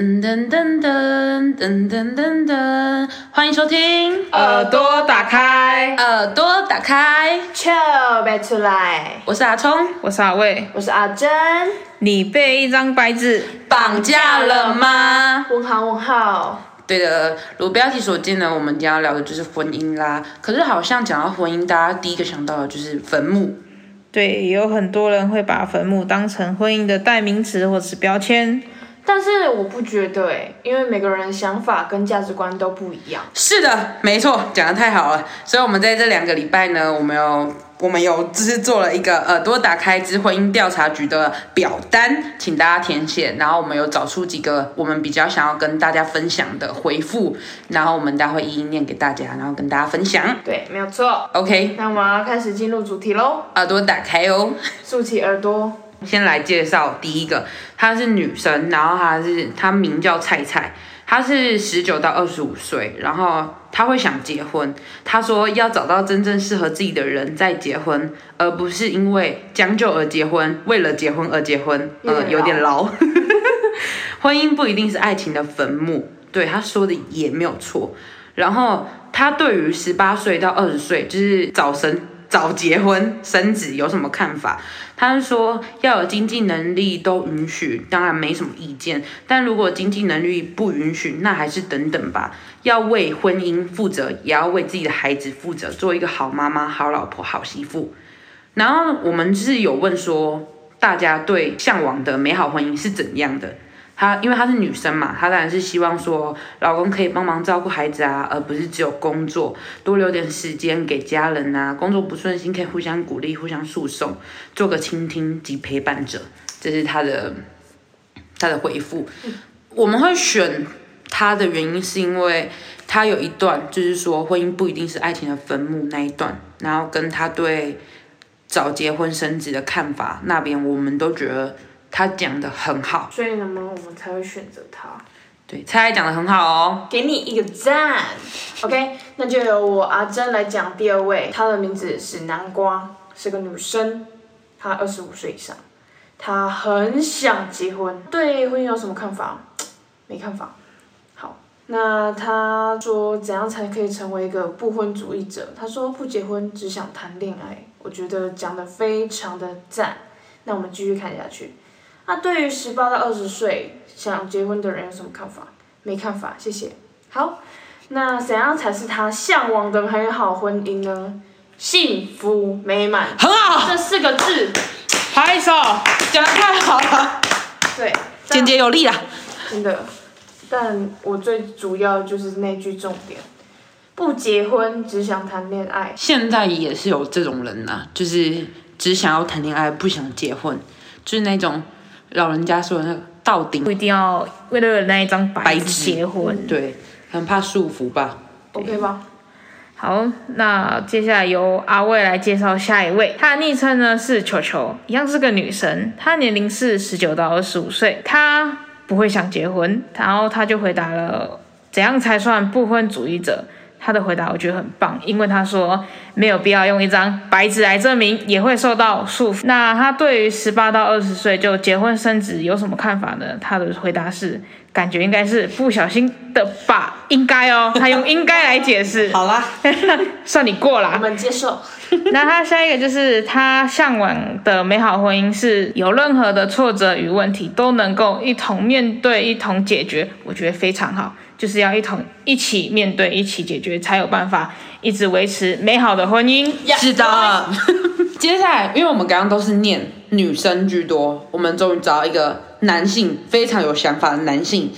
噔噔噔噔噔噔噔噔，欢迎收听耳朵打开，耳朵打开，笑别出来，我是阿聪，我是阿卫。我是阿珍。你被一张白纸绑架了吗？问号问号，对的，如标题所见呢，我们今天要聊的就是婚姻啦。可是好像讲到婚姻，大家第一个想到的就是坟墓。对，有很多人会把坟墓当成婚姻的代名词或者是标签。但是我不觉得哎，因为每个人的想法跟价值观都不一样。是的，没错，讲的太好了。所以，我们在这两个礼拜呢，我们有我们有就是做了一个耳朵打开之婚姻调查局的表单，请大家填写。然后，我们有找出几个我们比较想要跟大家分享的回复，然后我们待会一一念给大家，然后跟大家分享。对，没有错。OK，那我们要开始进入主题喽，耳朵打开哦。竖起耳朵。先来介绍第一个，她是女生，然后她是她名叫菜菜，她是十九到二十五岁，然后她会想结婚。她说要找到真正适合自己的人再结婚，而不是因为将就而结婚，为了结婚而结婚，呃，有点老。婚姻不一定是爱情的坟墓，对她说的也没有错。然后她对于十八岁到二十岁，就是早生早结婚生子有什么看法？他说要有经济能力都允许，当然没什么意见。但如果经济能力不允许，那还是等等吧。要为婚姻负责，也要为自己的孩子负责，做一个好妈妈、好老婆、好媳妇。然后我们是有问说，大家对向往的美好婚姻是怎样的？她因为她是女生嘛，她当然是希望说老公可以帮忙照顾孩子啊，而不是只有工作，多留点时间给家人啊。工作不顺心可以互相鼓励、互相诉讼，做个倾听及陪伴者。这是她的她的回复。我们会选她的原因是因为她有一段就是说婚姻不一定是爱情的坟墓那一段，然后跟她对早结婚生子的看法那边，我们都觉得她讲的很好。所以呢，我们才会选择他。对，猜讲的很好哦。给你一个赞，OK，那就由我阿珍来讲第二位，她的名字是南瓜，是个女生，她二十五岁以上，她很想结婚，对婚姻有什么看法？没看法。好，那她说怎样才可以成为一个不婚主义者？她说不结婚只想谈恋爱，我觉得讲的非常的赞。那我们继续看下去。那对于十八到二十岁想结婚的人有什么看法？没看法，谢谢。好，那怎样才是他向往的美好婚姻呢？幸福美满，很好，这四个字，拍手，讲的太好了，对，简洁有力啦。真的。但我最主要就是那句重点：不结婚只想谈恋爱。现在也是有这种人呐、就是只想要谈恋爱，不想结婚，就是那种老人家说的那个到顶不一定要为了那一张白纸结婚。对，很怕束缚吧。OK 吧？好，那接下来由阿魏来介绍下一位，她的昵称呢是球球，一样是个女生，她年龄是十九到二十五岁，她不会想结婚，然后她就回答了怎样才算不婚主义者。她的回答我觉得很棒，因为他说没有必要用一张白纸来证明，也会受到束缚。那他对于十八到二十岁就结婚生子有什么看法呢？他的回答是，感觉应该是不小心的吧，应该哦，他用应该来解释。好啦，算你过我啦。们接受。那他下一个就是他向往的美好婚姻是有任何的挫折与问题都能够一同面对、一同解决，我觉得非常好。就是要一同一起面对、一起解决，才有办法一直维持美好的婚姻。是的。接下来，因为我们刚刚都是念女生居多，我们终于找到一个男性非常有想法的男性，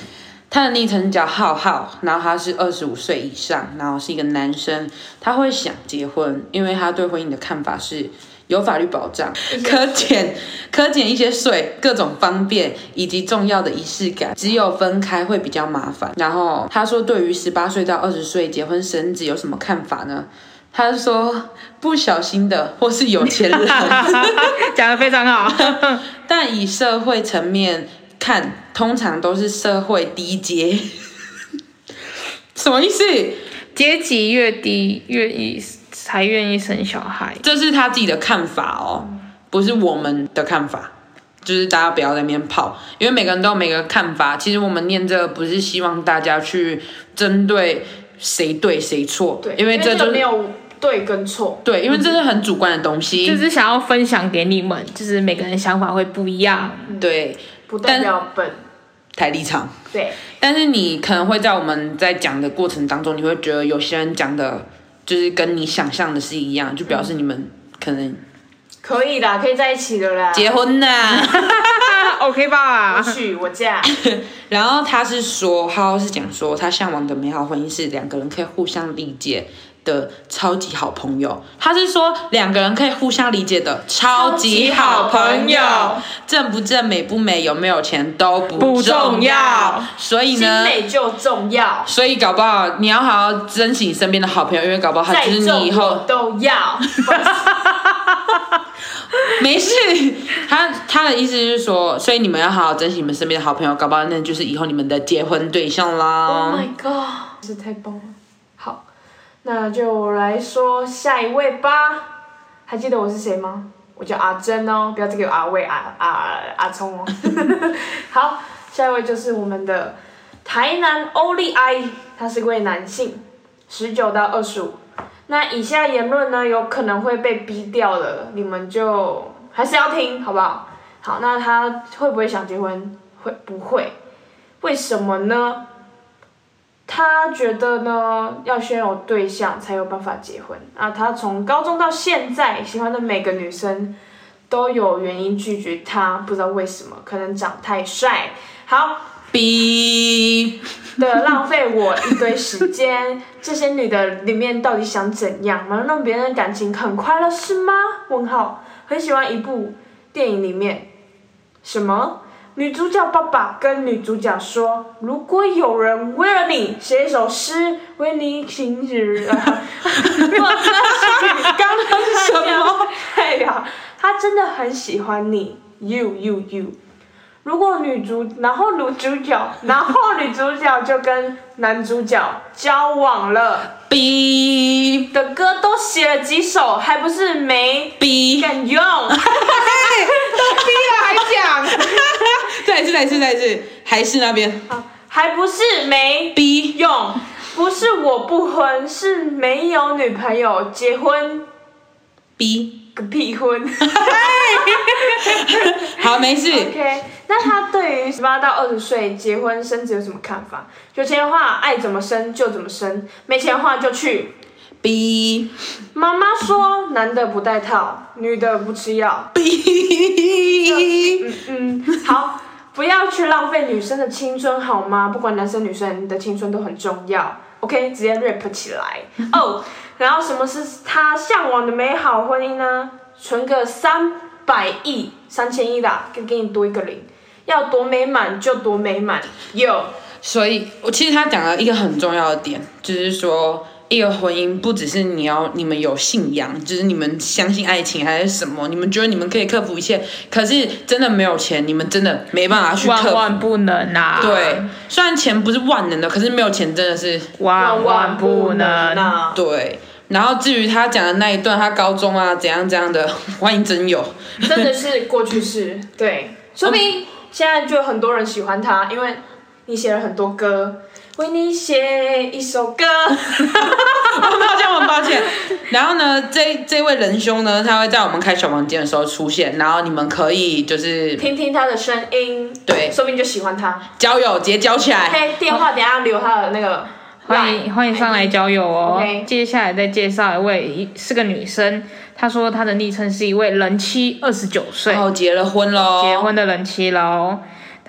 他的昵称叫浩浩，然后他是二十五岁以上，然后是一个男生，他会想结婚，因为他对婚姻的看法是有法律保障，可减可减一些税，各种方便以及重要的仪式感，只有分开会比较麻烦。然后他说，对于十八岁到二十岁结婚生子有什么看法呢？他说不小心的或是有钱人，讲的非常好。但以社会层面看，通常都是社会低阶。什么意思？阶级越低，越意才愿意生小孩。这是他自己的看法哦，不是我们的看法。就是大家不要在那边泡，因为每个人都有每个看法。其实我们念这个不是希望大家去针对谁对谁错，对，因为这就是没有对跟错。对，因为这是很主观的东西。就是想要分享给你们，就是每个人想法会不一样。对，不代表本台立场。对，但是你可能会在我们在讲的过程当中，你会觉得有些人讲的，就是跟你想象的是一样，就表示你们可能可以的，可以在一起的啦。结婚啦。OK 吧我吧？娶我嫁，然后他是说，他是讲说，他向往的美好婚姻是两个人可以互相理解的超级好朋友。他是说两个人可以互相理解的超级好朋友，正不正、美不美、有没有钱都不不重要要。所以精呢，美就重要，所以搞不好你要好好珍惜你身边的好朋友，因为搞不好他再就是你以后都要。没事。他他的意思是说，所以你们要好好珍惜你们身边的好朋友，搞不好那就是以后你们的结婚对象啦。Oh my god，这太棒了。那就来说下一位吧。还记得我是谁吗？我叫阿珍哦，不要再给我阿魏、阿阿阿聪哦。好，下一位就是我们的台南欧利埃，他是位男性，十九到二十五。那以下言论呢，有可能会被逼掉的，你们就还是要听，好不好？好，那他会不会想结婚？会不会？为什么呢？他觉得呢，要先有对象才有办法结婚。啊，他从高中到现在，喜欢的每个女生都有原因拒绝他，不知道为什么，可能长太帅。好，逼的浪费我一堆时间。这些女的里面到底想怎样？能让别人感情很快乐是吗？问号。很喜欢一部电影里面，什么？女主角爸爸跟女主角说：“如果有人为了你写一首诗，为你停止。”刚刚是什么？对呀，他真的很喜欢你，you you you。如果女主，然后女主角，然后女主角就跟男主角交往了，B。的歌都写了几首，还不是没 B，敢用？都 B 了还讲，再一次，再一次，再一次，还是那边。还不是没 B 用？不是我不婚，是没有女朋友，结婚。逼。个屁婚。好，没事。OK，那他对于十八到二十岁结婚生子有什么看法？有钱的话爱怎么生就怎么生，没钱的话就去。B 妈妈说，男的不戴套，女的不吃药。B，嗯嗯，好，不要去浪费女生的青春好吗？不管男生女生你的青春都很重要。OK，直接 rap 起来哦。然后什么是他向往的美好婚姻呢？存个三百亿、三千亿啦，给给你多一个零，要多美满就多美满。有，所以我其实他讲了一个很重要的点，就是说。一个婚姻不只是你要你们有信仰，就是你们相信爱情还是什么，你们觉得你们可以克服一切，可是真的没有钱，你们真的没办法去克服。万万不能啊！对，虽然钱不是万能的，可是没有钱真的是万万不能。啊！对。然后至于他讲的那一段，他高中啊怎样怎样的，万一真有。真的是过去式，对，说明现在就有很多人喜欢他，因为你写了很多歌，为你写一首歌。很 抱歉，我很抱歉。然后呢，这这位仁兄呢，他会在我们开小房间的时候出现，然后你们可以就是听听他的声音，对说不定就喜欢他。交友直接交起来。OK，电话等一下留他的那个 欢迎欢迎上来交友哦 OK 接下来再介绍一位，一是个女生，她说她的昵称是一位人妻，二十九岁然，后结了婚喽，结婚的人妻喽。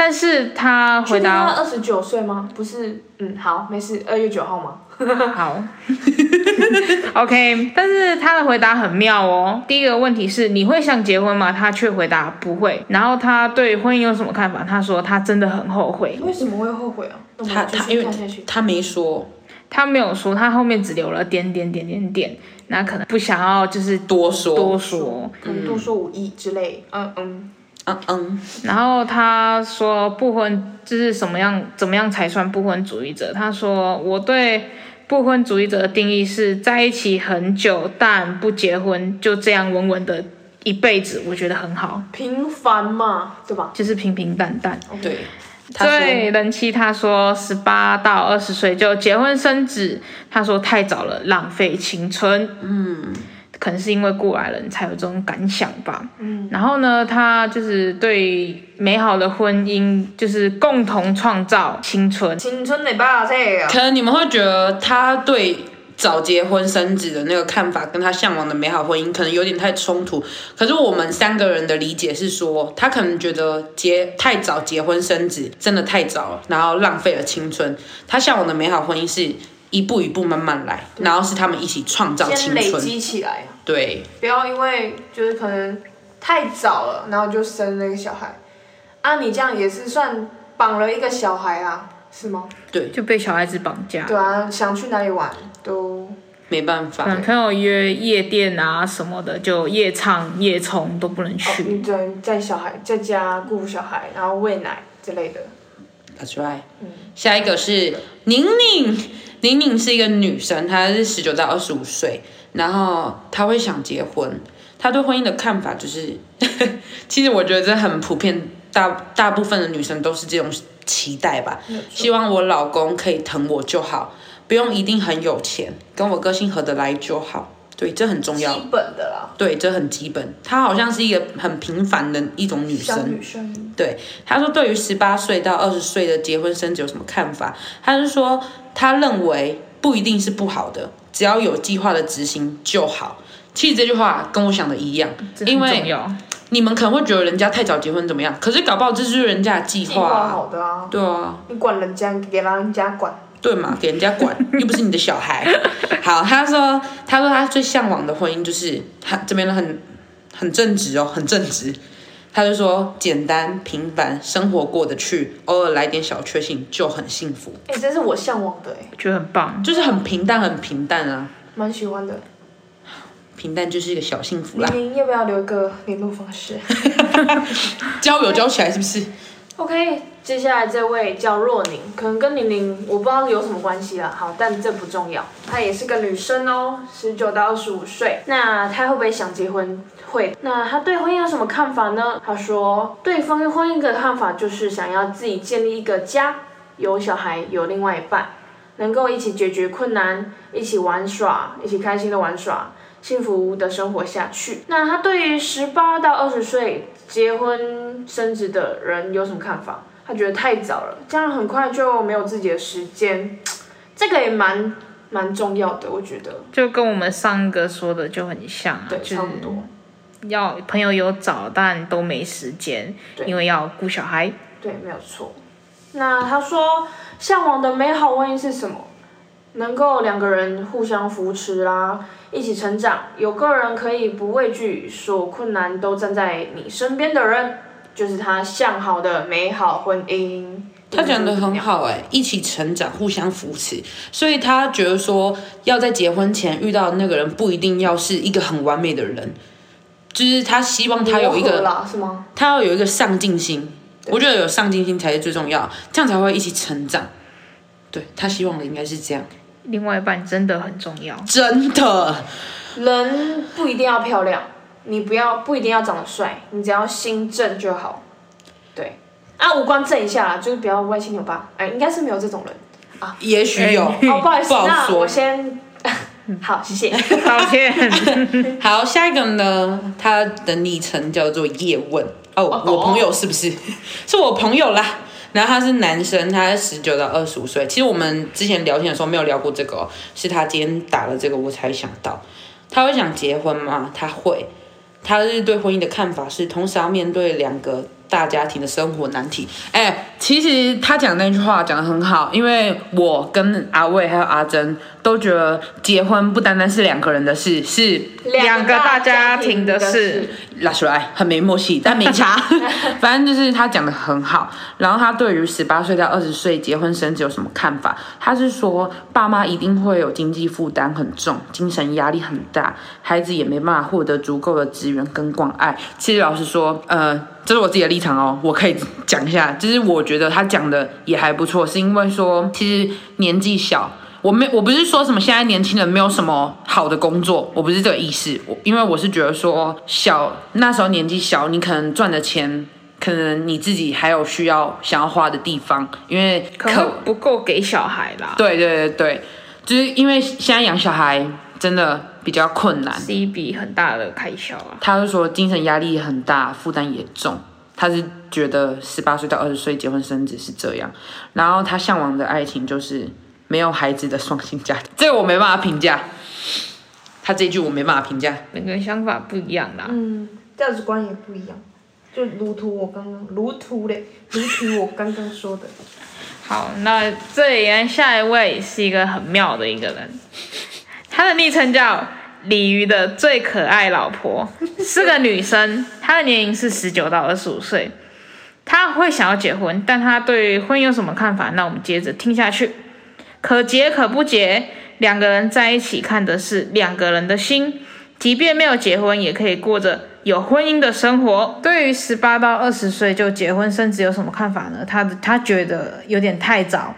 但是他回答二十九岁吗？不是，嗯，好，没事，二月九号吗？好，OK，但是他的回答很妙哦。第一个问题是你会想结婚吗？他却回答不会。然后他对婚姻有什么看法？他说他真的很后悔。为什么会后悔啊？他他因为。他没说他没有说，他后面只留了点点点点点，那可能不想要就是多说，多说。可能多说无益之类，嗯嗯，嗯嗯，然后他说不婚就是什么样怎么样才算不婚主义者？他说我对不婚主义者的定义是在一起很久但不结婚，就这样稳稳的一辈子，我觉得很好，平凡嘛，对吧？就是平平淡淡。对，对，人妻他说十八到二十岁就结婚生子，他说太早了，浪费青春。嗯，可能是因为过来人才有这种感想吧。嗯，然后呢，他就是对美好的婚姻，就是共同创造青春。青春的吧，这个可能你们会觉得他对早结婚生子的那个看法，跟他向往的美好婚姻可能有点太冲突。可是我们三个人的理解是说，他可能觉得结太早结婚生子真的太早了，然后浪费了青春。他向往的美好婚姻是一步一步慢慢来，然后是他们一起创造青春。累积起来，对，不要因为就是可能太早了，然后就生那个小孩。啊，你这样也是算绑了一个小孩啊，是吗？对就被小孩子绑架，对啊，想去哪里玩都没办法男。朋友约夜店啊什么的，就夜唱夜冲都不能哦，去。你只能在小孩在家顾小孩，然后喂奶之类的。That's right。下一个是宁宁，宁宁是一个女生，她是十九到二十五岁，然后他会想结婚。他对婚姻的看法就是，其实我觉得这很普遍，大大部分的女生都是这种期待吧。希望我老公可以疼我就好，不用一定很有钱，跟我个性合得来就好。对，这很重要。基本的啦，对，这很基本。她好像是一个很平凡的一种女小生。女生。对，她说对于十八岁到二十岁的结婚生子有什么看法？她是说她认为不一定是不好的，只要有计划的执行就好。其实这句话跟我想的一样，因为。你们可能会觉得人家太早结婚怎么样，可是搞不好这就是人家的计计划划啊。好的啊，对啊，你管人家，给人家管。对嘛，给人家管，又不是你的小孩。好，他说，他说他最向往的婚姻就是他这边很很正直哦，很正直。他就说简单平凡，生活过得去，偶尔来点小确幸就很幸福，哎、这是我向往的哎、我觉得很棒。就是很平淡，很平淡啊，蛮喜欢的。平淡就是一个小幸福啦。您要不要留一个联络方式 交友交起来是不是？？OK，接下来这位叫若宁，可能跟玲玲我不知道有什么关系啦。好，但这不重要。她也是个女生哦，十九到二十五岁。那她会不会想结婚？会。那她对婚姻有什么看法呢？她说，对婚婚姻的看法就是想要自己建立一个家，有小孩，有另外一半，能够一起解决困难，一起玩耍，一起开心的玩耍。幸福的生活下去。那她对于十八到二十岁结婚生子的人有什么看法？他觉得太早了，这样很快就没有自己的时间，这个也蛮蛮重要的，我觉得。就跟我们上一个说的就很像啊，对，就是差不多。要朋友有找，但都没时间，因为要顾小孩。对，没有错。那他说，向往的美好婚姻是什么？能够两个人互相扶持啦，一起成长，有个人可以不畏惧，所有困难都站在你身边的人，就是他向好的美好婚姻。他讲的很好哎、一起成长，互相扶持，所以他觉得说要在结婚前遇到的那个人不一定要是一个很完美的人，就是他希望他有一个是吗？他要有一个上进心，我觉得有上进心才是最重要，这样才会一起成长。对他希望的应该是这样，另外一半真的很重要。真的。人不一定要漂亮，你不要不一定要长得帅，你只要心正就好。对，啊，五官正一下啦，就是不要歪七扭八。哎，应该是没有这种人啊。也许有，哦，不好意思，那我先。好，谢谢。道歉。好，下一个呢，他的昵称叫做叶问。哦，哦我朋友是不是？是我朋友啦。然后他是男生，他十九到二十五岁。其实我们之前聊天的时候没有聊过这个、哦，是他今天打了这个，我才想到。他会想结婚吗？他会。他日对婚姻的看法是，同时要面对两个大家庭的生活难题。哎，其实他讲那句话讲得很好，因为我跟阿卫还有阿珍都觉得结婚不单单是两个人的事，是两个大家庭的事，拉出来很没默契，但没差。反正就是他讲的很好。然后他对于十八岁到二十岁结婚生子有什么看法？他是说，爸妈一定会有经济负担很重，精神压力很大，孩子也没办法获得足够的资源跟关爱。其实老实说，呃，这是我自己的立场哦，我可以讲一下，就是我觉得他讲的也还不错，是因为说其实年纪小。我没我不是说什么现在年轻人没有什么好的工作，我不是这个意思。我因为我是觉得说小那时候年纪小，你可能赚的钱，可能你自己还有需要想要花的地方，因为可能不够给小孩啦，对对对对，就是因为现在养小孩真的比较困难，是一笔很大的开销啊。他是说精神压力很大，负担也重。他是觉得十八岁到二十岁结婚生子是这样，然后他向往的爱情就是没有孩子的双性家庭，这个我没办法评价。他这一句我没办法评价，每个人想法不一样啦。嗯，价值观也不一样，就如图我刚刚，如图嘞，如图我刚刚说的。好，那这里下一位是一个很妙的一个人，他的昵称叫。鲤鱼的最可爱老婆 是个女生，她的年龄是十九到二十五岁，她会想要结婚，但她对婚姻有什么看法？那我们接着听下去。可结可不结，两个人在一起看的是两个人的心，即便没有结婚，也可以过着有婚姻的生活。对于十八到二十岁就结婚生子有什么看法呢？他他觉得有点太早。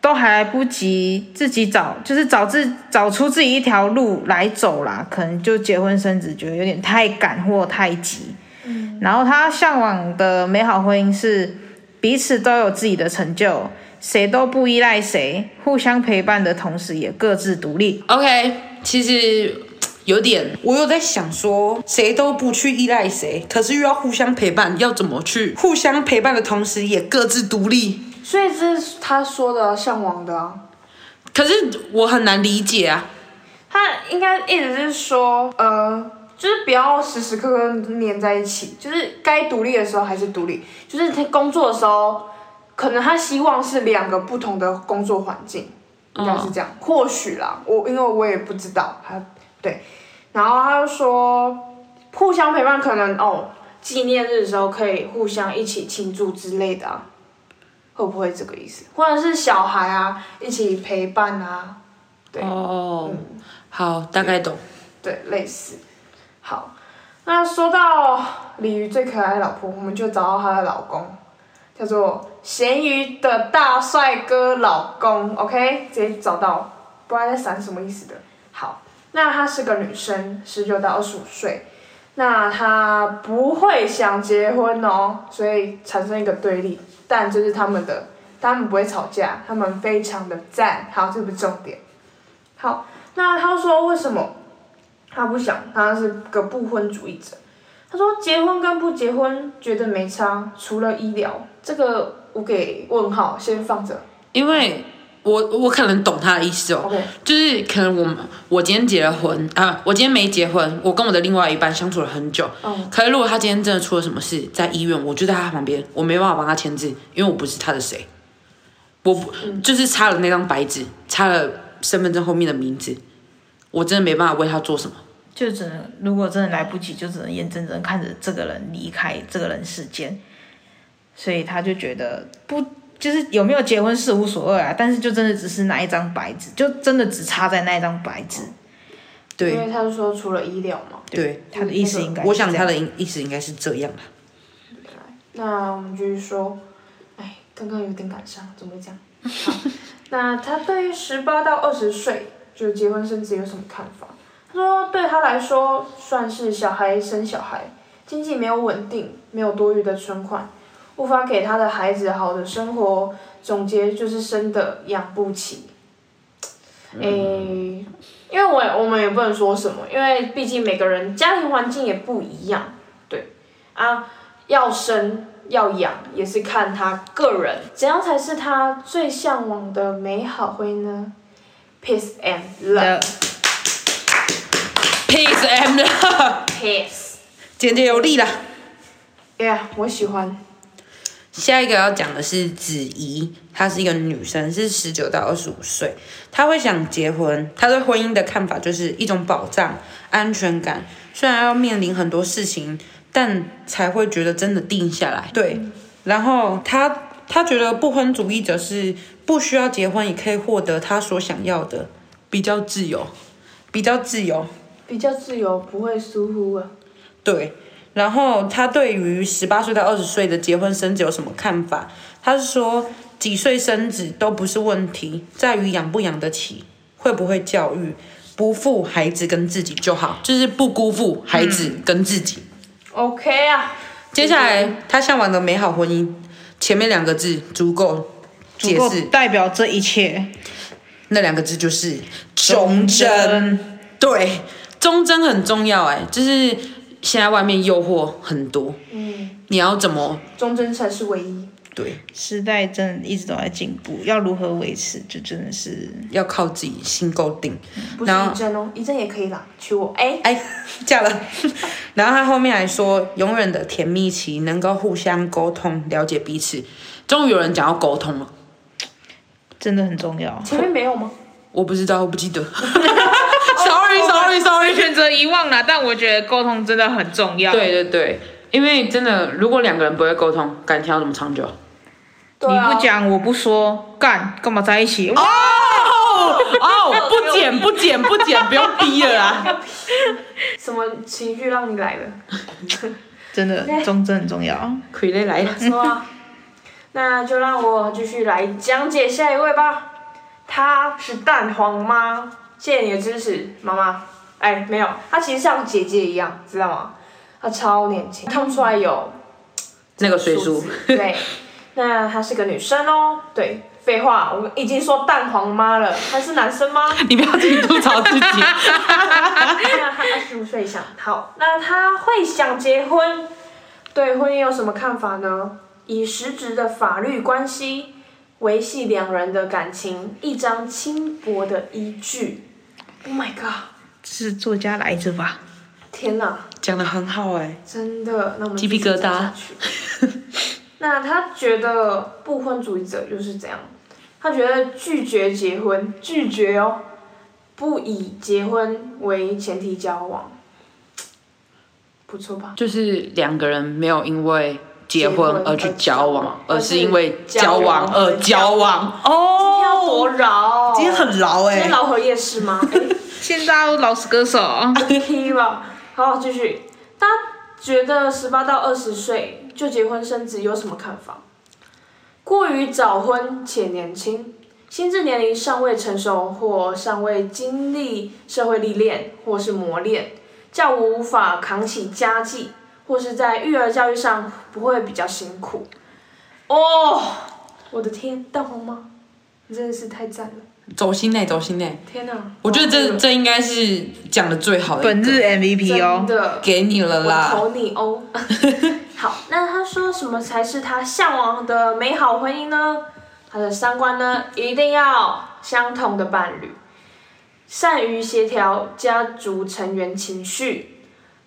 都还来不及自己找，就是找自找出自己一条路来走啦，可能就结婚生子，觉得有点太赶或太急。嗯，然后他向往的美好婚姻是彼此都有自己的成就，谁都不依赖谁，互相陪伴的同时也各自独立。OK，其实有点，我有在想说，谁都不去依赖谁，可是又要互相陪伴，要怎么去互相陪伴的同时也各自独立？所以这是他说的向往的啊，可是我很难理解啊。他应该意思是说，呃，就是不要时时刻刻黏在一起，就是该独立的时候还是独立。就是他工作的时候，可能他希望是两个不同的工作环境，应该是这样。或许啦，我因为我也不知道他对。然后他又说，互相陪伴，可能哦，纪念日的时候可以互相一起庆祝之类的啊。会不会这个意思？或者是小孩啊，一起陪伴啊？对哦，好，大概懂。对，类似。好，那说到鲤鱼最可爱的老婆，我们就找到她的老公，叫做咸鱼的大帅哥老公。OK，直接找到，不知道在闪什么意思的。好，那她是个女生，十九到二十五岁，那她不会想结婚哦，所以产生一个对立。但这是他们的，他们不会吵架，他们非常的赞。好，这不是重点。好，那他说为什么他不想？他是个不婚主义者。他说结婚跟不结婚觉得没差，除了医疗，这个我给问号，先放着。因为我我可能懂他的意思哦，就是可能我我今天结了婚啊，我今天没结婚，我跟我的另外一半相处了很久。嗯。可是如果他今天真的出了什么事，在医院，我就在他旁边，我没办法帮他签字，因为我不是他的谁，我不就是擦了那张白纸，擦了身份证后面的名字，我真的没办法为他做什么。就只能如果真的来不及，就只能眼睁睁看着这个人离开这个人世间，所以他就觉得不就是有没有结婚是无所谓啊，但是就真的只是那一张白纸，就真的只差在那一张白纸。对，因为他是说除了医疗嘛。对，他的意思应该，我想他的意意思应该是这样的。那我们继续说，哎，刚刚有点感伤，怎么会这样？好，那他对于十八到二十岁就结婚生子有什么看法？他说，对他来说，算是小孩生小孩，经济没有稳定，没有多余的存款，无法给他的孩子好的生活。总结就是生的养不起。诶，因为我我们也不能说什么，因为毕竟每个人家庭环境也不一样，对啊，要生要养也是看他个人，怎样才是他最向往的美好婚姻呢？Peace and love。Peace and love。Peace 简洁有力了。Yeah，，我喜欢。下一个要讲的是子怡，她是一个女生，是十九到二十五岁，她会想结婚。她对婚姻的看法就是一种保障、安全感，虽然要面临很多事情，但才会觉得真的定下来。对，然后她她觉得不婚主义者是不需要结婚也可以获得她所想要的，比较自由，比较自由。比较自由，不会疏忽啊。对，然后他对于十八岁到二十岁的结婚生子有什么看法？他是说，几岁生子都不是问题，在于养不养得起，会不会教育，不负孩子跟自己就好，就是不辜负孩子跟自己。OK 啊，接下来他向往的美好婚姻，前面两个字足够解释，代表这一切。那两个字就是忠贞。对，忠贞很重要哎，就是现在外面诱惑很多，嗯，你要怎么忠贞才是唯一。对？时代真的一直都在进步，要如何维持，就真的是要靠自己心够定。不是然后一真哦，一真也可以啦，娶我。哎、哎，嫁了。然后他后面还说，永远的甜蜜期，能够互相沟通、了解彼此。终于有人讲要沟通了，真的很重要。前面没有吗？我不知道，我不记得。Sorry，Sorry，Sorry。选择遗忘了，但我觉得沟通真的很重要。对对对，因为真的，如果两个人不会沟通，感情要怎么长久？你不讲，我不说，干干嘛在一起？哦哦，不剪不剪 不剪，不用逼了啦。什么情绪让你来了？真的忠贞很重要。傀儡来了，说啊，那就让我继续来讲解下一位吧。她是蛋黄妈，谢谢你的支持，妈妈。哎，没有，她其实像姐姐一样，知道吗？她超年轻，看不出来有那个水叔数。对，那她是个女生哦。对，废话，我已经说蛋黄妈了，她是男生吗？你不要自己吐槽自己。那他二十五岁想好，那他会想结婚，对婚姻有什么看法呢？以实质的法律关系维系两人的感情，一张轻薄的依据。Oh my god！是作家来着吧？天哪，讲的很好哎、真的，那我们鸡皮疙瘩。那他觉得不婚主义者就是这样，他觉得拒绝结婚，拒绝哦，不以结婚为前提交往，不错吧？就是两个人没有因为结婚而去交往，而而是是因为交往而交往。哦今天要哦，多饶，今天很饶哎、今天饶河夜市吗？现在都老实歌手，踢吧。好，继续。大家觉得十八到二十岁就结婚生子有什么看法？过于早婚且年轻，心智年龄尚未成熟，或尚未经历社会历练，或是磨练，较无法扛起家计，或是在育儿教育上不会比较辛苦。哦，我的天，蛋黄妈，你真的是太赞了！走心内，走心内。天哪，我觉得哇这这应该是讲的最好的。本日 MVP 哦给你了啦。投你哦。好，那他说什么才是他向往的美好婚姻呢？他的三观呢，一定要相同的伴侣，善于协调家族成员情绪，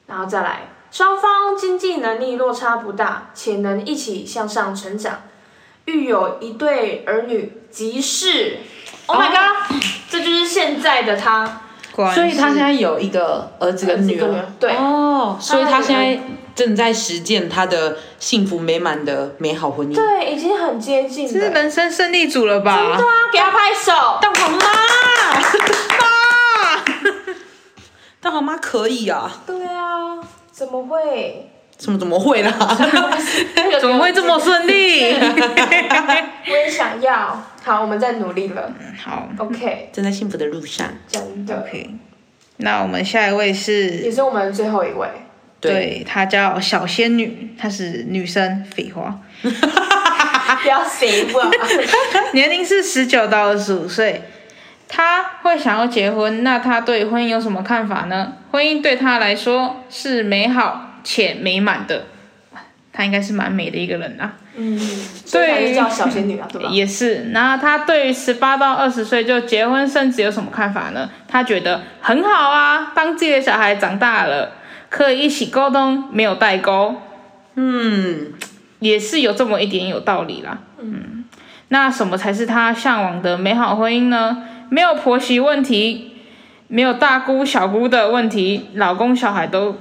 然后再来，双方经济能力落差不大，且能一起向上成长，育有一对儿女，即是，Oh my god，、这就是现在的他。所以他是现在有一个儿子跟女儿。对哦，所以他现在正在实践他的幸福美满的美好婚姻。对，已经很接近这是。人生胜利组了吧？对啊，给他拍手。蛋黄妈，蛋黄妈可以啊？对啊，怎么会？怎么怎么会啦？怎么会这么顺利？我也想要。好，我们在努力了。好 OK，正在幸福的路上。真的，，OK。那我们下一位是也是我们最后一位。对，她叫小仙女，她是女生，废话，不要谁问。年龄是十九到二十五岁。她会想要结婚，那她对婚姻有什么看法呢？婚姻对她来说是美好且美满的，她应该是蛮美的一个人啊。嗯，所以才是叫小仙女啊，对吧？也是。然后她对于十八到二十岁就结婚生子有什么看法呢？她觉得很好啊，当自己的小孩长大了，可以一起沟通，没有代沟。嗯，也是有这么一点有道理啦。嗯，那什么才是她向往的美好婚姻呢？没有婆媳问题，没有大姑小姑的问题，老公小孩都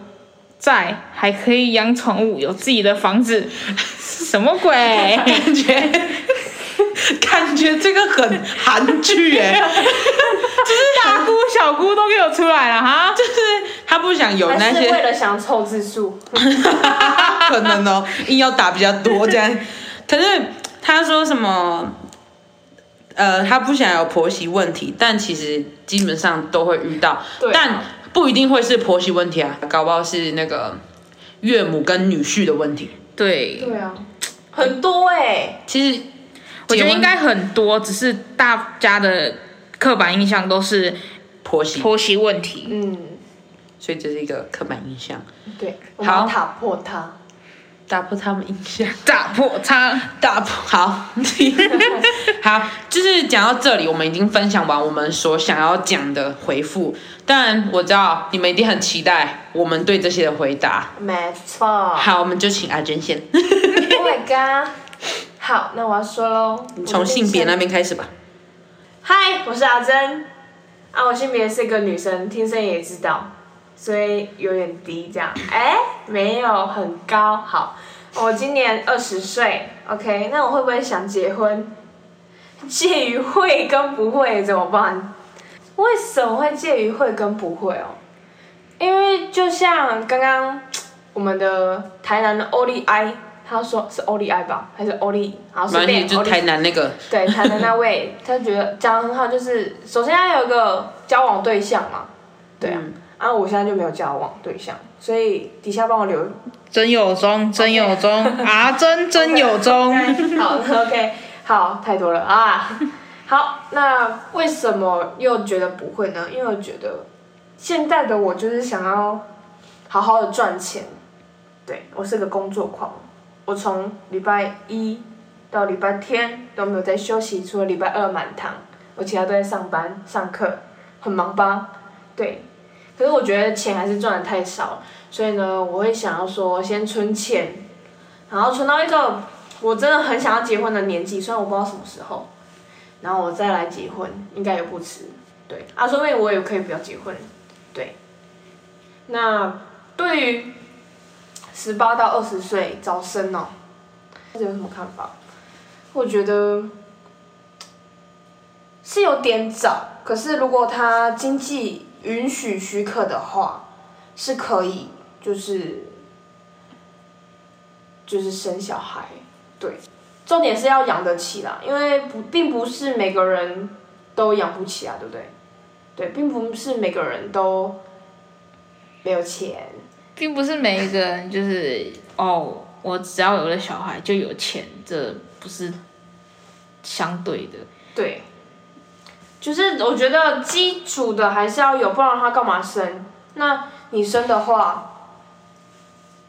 在，还可以养宠物，有自己的房子，什么鬼？感觉 感觉这个很韩剧哎，大姑小姑都给我出来了哈！就是他不想有那些是为些了想凑字数。可能哦，硬要打比较多这样。可是他说什么呃，他不想有婆媳问题，但其实基本上都会遇到，但不一定会是婆媳问题啊，搞不好是那个岳母跟女婿的问题。对，对啊，很多哎、其实我觉得应该很多，只是大家的刻板印象都是婆媳，婆媳问题。嗯，所以这是一个刻板印象，对，我们好。要打破它。打破他们印象。打破他，打破好，好，就是讲到这里，我们已经分享完我们所想要讲的回复。但我知道你们一定很期待我们对这些的回答。没错。好，我们就请阿珍先，Oh my god！好，那我要说喽，从性别那边开始吧。嗨，我是阿珍。啊，我性别是个女生，听声音也知道，所以有点低这样。哎、没有很高。好，我今年二十岁，OK。那我会不会想结婚？介于会跟不会怎么办？为什么会介于会跟不会哦？因为就像刚刚我们的台南的欧丽埃，他说是欧丽埃吧，还是欧丽？好，随便台南那个，对，台南那位，他觉得讲得很好，就是首先要有一个交往对象嘛，对啊，嗯啊，我现在就没有交往对象，所以底下帮我留真有中，真有中，啊，真 真有中。好，OK，好，太多了啊。好，那为什么又觉得不会呢？因为我觉得现在的我就是想要好好的赚钱，对我是个工作狂，我从礼拜一到礼拜天都没有在休息，除了礼拜二满堂，我其他都在上班上课，很忙吧？对，可是我觉得钱还是赚的太少，所以呢，我会想要说先存钱，然后存到一个我真的很想要结婚的年纪，虽然我不知道什么时候，然后我再来结婚，应该也不迟。对，啊，说不定我也可以不要结婚。对，那对于十八到二十岁早生哦，这有什么看法？我觉得是有点早，可是如果他经济允许许可的话，是可以，就是就是生小孩。对，重点是要养得起啦，因为不并不是每个人都养不起啊，对不对？对，并不是每个人都没有钱。并不是每一个人就是哦，我只要有了小孩就有钱，这不是相对的。对，就是我觉得基础的还是要有，不然他干嘛生？那你生的话，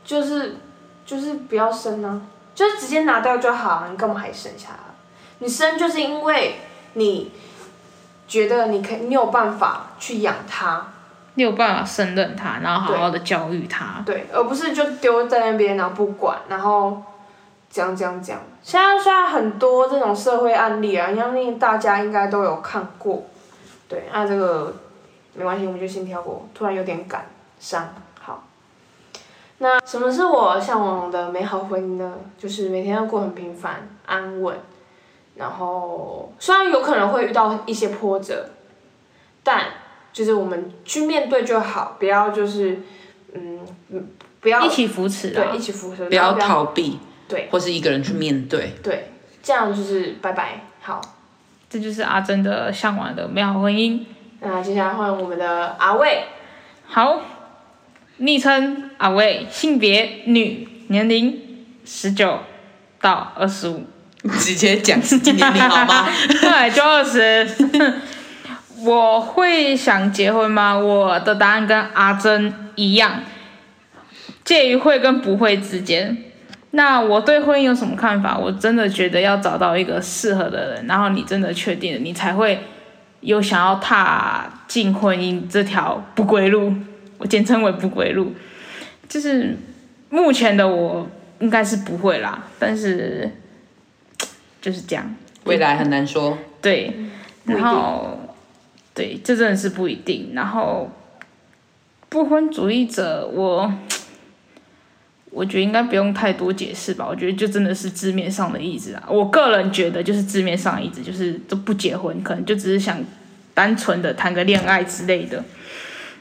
就是就是不要生啊，就是直接拿掉就好，你干嘛还生下来？你生就是因为你觉得你可以，你有办法去养它，你有办法胜任他，然后好好的教育他。对，而不是就丢在那边然后不管，然后讲讲讲。现在虽然很多这种社会案例啊，相信大家应该都有看过。对，那这个没关系，我们就先跳过。突然有点感伤。好，那什么是我向往的美好婚姻呢？就是每天要过很平凡、安稳，然后虽然有可能会遇到一些波折，但就是我们去面对就好，不要就是嗯不要一起扶持啊对，一起扶持，不要逃避，对，或是一个人去面对。对，这样就是拜拜。好，这就是阿珍的向往的美好婚姻。那接下来换我们的阿卫，好，昵称阿卫，性别女，年龄十九到二十五，直接讲实际年龄好吗？对，就二十。我会想结婚吗？我的答案跟阿珍一样，介于会跟不会之间。那我对婚姻有什么看法？我真的觉得要找到一个适合的人，然后你真的确定了，你才会有想要踏进婚姻这条不归路。我简称为不归路，就是目前的我应该是不会啦，但是就是这样。未来很难说。对，然后对，这真的是不一定。然后不婚主义者，我我觉得应该不用太多解释吧。我觉得就真的是字面上的意思啊。我个人觉得就是字面上的意思，就是都不结婚，可能就只是想单纯的谈个恋爱之类的。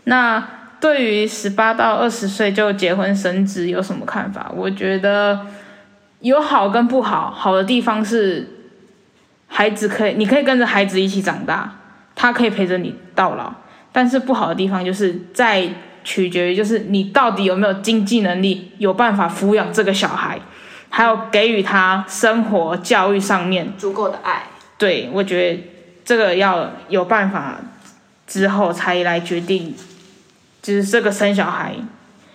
那对于十八到二十岁就结婚生子有什么看法？我觉得有好跟不好。好的地方是孩子可以，你可以跟着孩子一起长大，他可以陪着你到老。但是不好的地方就是在取决于，就是你到底有没有经济能力，有办法抚养这个小孩，还有给予他生活教育上面。足够的爱。对，我觉得这个要有办法之后才来决定，就是这个生小孩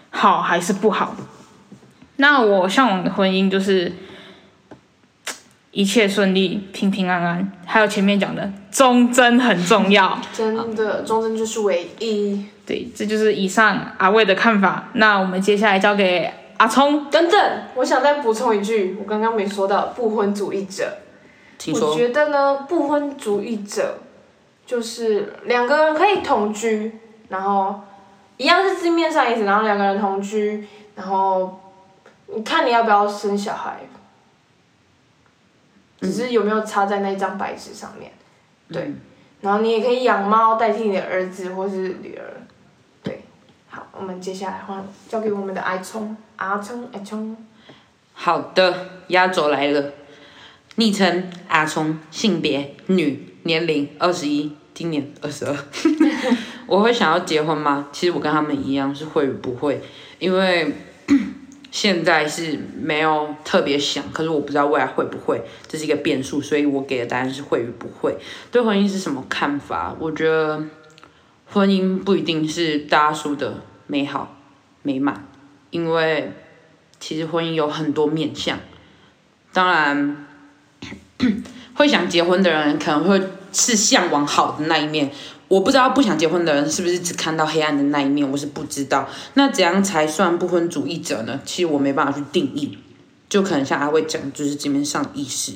好还是不好。那我向往的婚姻就是一切顺利、平平安安，还有前面讲的忠贞很重要。真的，忠贞就是唯一。对，这就是以上阿魏的看法。那我们接下来交给阿聪。等等，我想再补充一句，我刚刚没说到不婚主义者。我。觉得呢，不婚主义者就是两个人可以同居，然后一样是字面上意思，然后两个人同居，然后你看你要不要生小孩，只是有没有插在那张白纸上面，对，然后你也可以养猫代替你的儿子或是女儿，对，我们接下来换交给我们的阿聪，阿聪，阿聪，好的，压轴来了。昵称阿聪，性别女，年龄二十一，今年二十二。我会想要结婚吗？其实我跟他们一样是会与不会，因为 现在是没有特别想，可是我不知道未来会不会，这是一个变数，所以我给的答案是会与不会。对婚姻是什么看法？我觉得婚姻不一定是大家说的美好美满，因为其实婚姻有很多面向，当然。会想结婚的人可能会是向往好的那一面，我不知道不想结婚的人是不是只看到黑暗的那一面，我是不知道。那怎样才算不婚主义者呢？其实我没办法去定义，就可能像阿伟讲，就是基本上意识。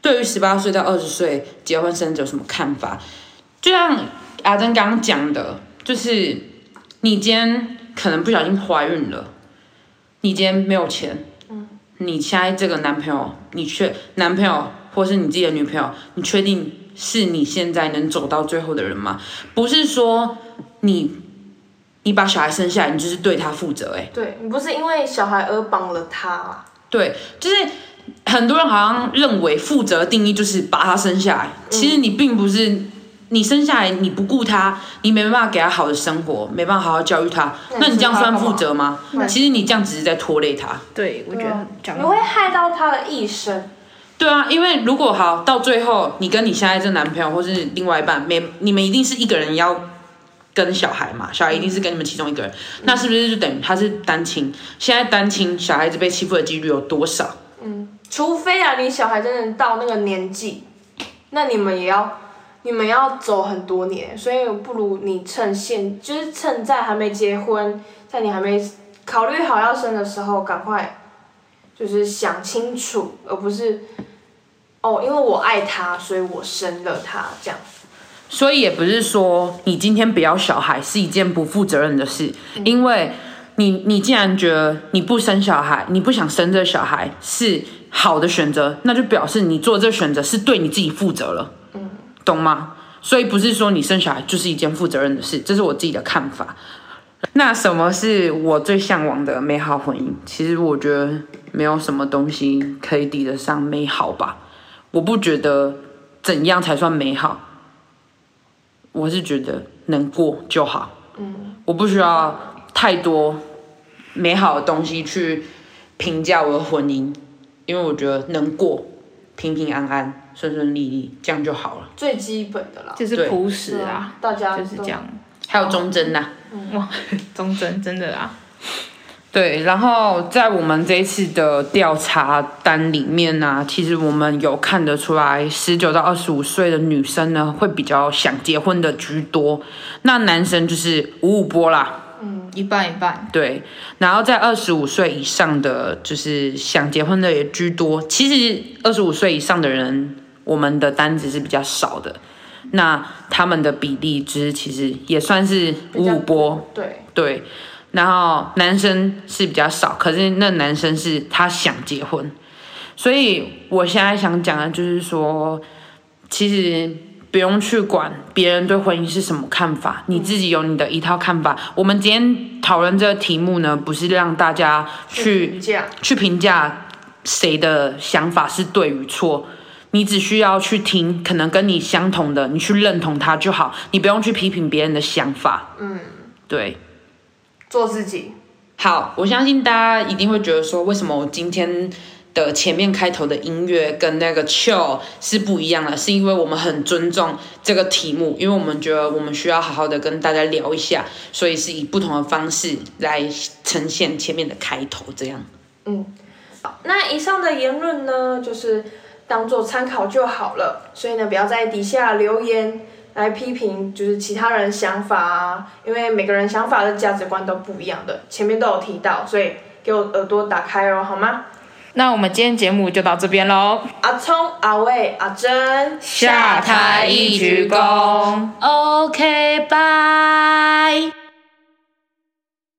对于十八岁到二十岁结婚生子有什么看法？就像阿珍刚刚讲的，就是你今天可能不小心怀孕了，你今天没有钱，嗯，你现在这个男朋友，你确男朋友。或是你自己的女朋友，你确定是你现在能走到最后的人吗？不是说你你把小孩生下来，你就是对他负责、欸，哎，对你不是因为小孩而绑了他啊。对，就是很多人好像认为负责的定义就是把他生下来，其实你并不是你生下来你不顾他，你没办法给他好的生活，没办法好好教育他，那你这样算负责吗？其实你这样只是在拖累他。对，我觉得讲你会害到他的一生。对啊，因为如果好到最后，你跟你现在这男朋友或是另外一半，没你们一定是一个人要跟小孩嘛，小孩一定是跟你们其中一个人，那是不是就等于他是单亲？现在单亲小孩子被欺负的几率有多少？嗯除非啊，你小孩真的到那个年纪，那你们也要，你们要走很多年，所以不如你趁现，就是趁在还没结婚，在你还没考虑好要生的时候，赶快，就是想清楚，而不是，哦，因为我爱他，所以我生了他这样。所以也不是说你今天不要小孩是一件不负责任的事，因为你你既然觉得你不生小孩，你不想生这小孩是好的选择，那就表示你做这选择是对你自己负责了，懂吗？所以不是说你生小孩就是一件负责任的事，这是我自己的看法。那什么是我最向往的美好婚姻？其实我觉得没有什么东西可以抵得上美好吧。我不觉得怎样才算美好，我是觉得能过就好。嗯，我不需要太多美好的东西去评价我的婚姻，因为我觉得能过平平安安、顺顺利利，这样就好了。最基本的啦，就是对。朴实啊，大家就是这样，还有忠贞呐、哇，忠贞真的啊，对，然后在我们这一次的调查单里面呢、其实我们有看得出来，十九到二十五岁的女生呢，会比较想结婚的居多，那男生就是五五波啦。嗯。一半一半，对，然后在二十五岁以上的，就是想结婚的也居多。其实二十五岁以上的人，我们的单子是比较少的，那他们的比例之其实也算是五五波。对，对，然后男生是比较少，可是那男生是他想结婚，所以我现在想讲的就是说，其实不用去管别人对婚姻是什么看法，你自己有你的一套看法。我们今天讨论这个题目呢，不是让大家去评价，去评价谁的想法是对与错，你只需要去听可能跟你相同的，你去认同他就好，你不用去批评别人的想法。嗯，对。做自己。好，我相信大家一定会觉得说，为什么我今天的前面开头的音乐跟那个 chill 是不一样的？是因为我们很尊重这个题目，因为我们觉得我们需要好好的跟大家聊一下，所以是以不同的方式来呈现前面的开头，这样。嗯，好，那以上的言论呢，就是当做参考就好了，所以呢，不要在底下留言。来批评就是其他人想法啊，因为每个人想法的价值观都不一样的，前面都有提到，所以给我耳朵打开哦，好吗？那我们今天节目就到这边喽。阿聪、阿伟、阿珍，下台一鞠躬。OK，拜。